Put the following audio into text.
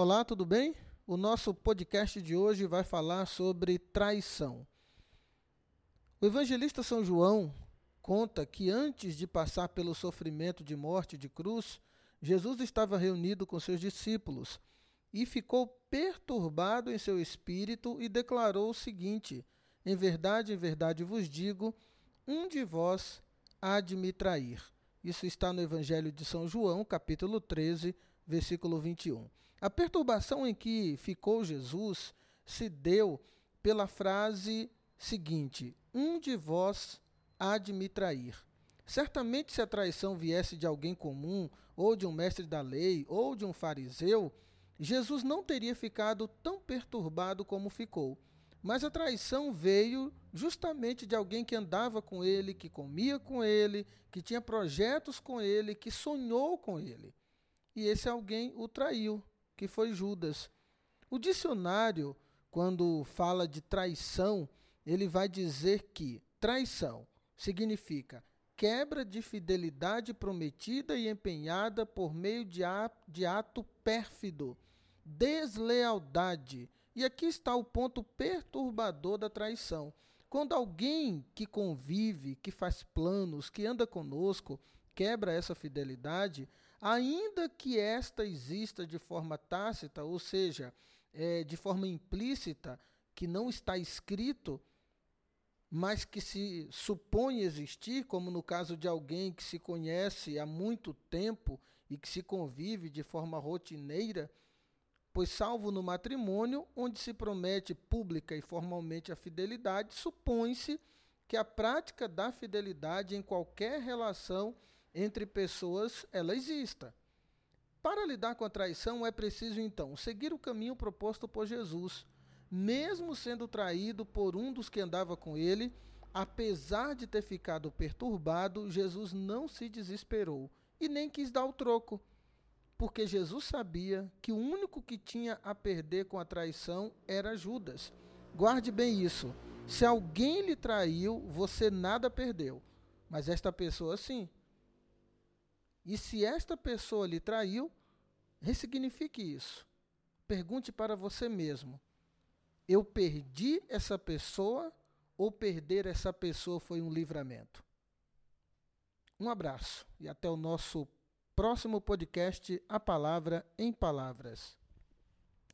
Olá, tudo bem? O nosso podcast de hoje vai falar sobre traição. O evangelista São João conta que antes de passar pelo sofrimento de morte de cruz, Jesus estava reunido com seus discípulos e ficou perturbado em seu espírito e declarou o seguinte: Em verdade, em verdade vos digo, um de vós há de me trair. Isso está no Evangelho de São João, capítulo 13, versículo 21. A perturbação em que ficou Jesus se deu pela frase seguinte: Um de vós há de me trair. Certamente, se a traição viesse de alguém comum, ou de um mestre da lei, ou de um fariseu, Jesus não teria ficado tão perturbado como ficou. Mas a traição veio justamente de alguém que andava com ele, que comia com ele, que tinha projetos com ele, que sonhou com ele. E esse alguém o traiu, que foi Judas. O dicionário, quando fala de traição, ele vai dizer que traição significa quebra de fidelidade prometida e empenhada por meio de ato pérfido, deslealdade e aqui está o ponto perturbador da traição. Quando alguém que convive, que faz planos, que anda conosco, quebra essa fidelidade, ainda que esta exista de forma tácita, ou seja, é, de forma implícita, que não está escrito, mas que se supõe existir, como no caso de alguém que se conhece há muito tempo e que se convive de forma rotineira, Pois, salvo no matrimônio, onde se promete pública e formalmente a fidelidade, supõe-se que a prática da fidelidade em qualquer relação entre pessoas ela exista. Para lidar com a traição é preciso então seguir o caminho proposto por Jesus, mesmo sendo traído por um dos que andava com ele, apesar de ter ficado perturbado, Jesus não se desesperou e nem quis dar o troco porque Jesus sabia que o único que tinha a perder com a traição era Judas. Guarde bem isso. Se alguém lhe traiu, você nada perdeu, mas esta pessoa sim. E se esta pessoa lhe traiu, ressignifique isso. Pergunte para você mesmo: eu perdi essa pessoa ou perder essa pessoa foi um livramento? Um abraço e até o nosso próximo podcast A Palavra em Palavras.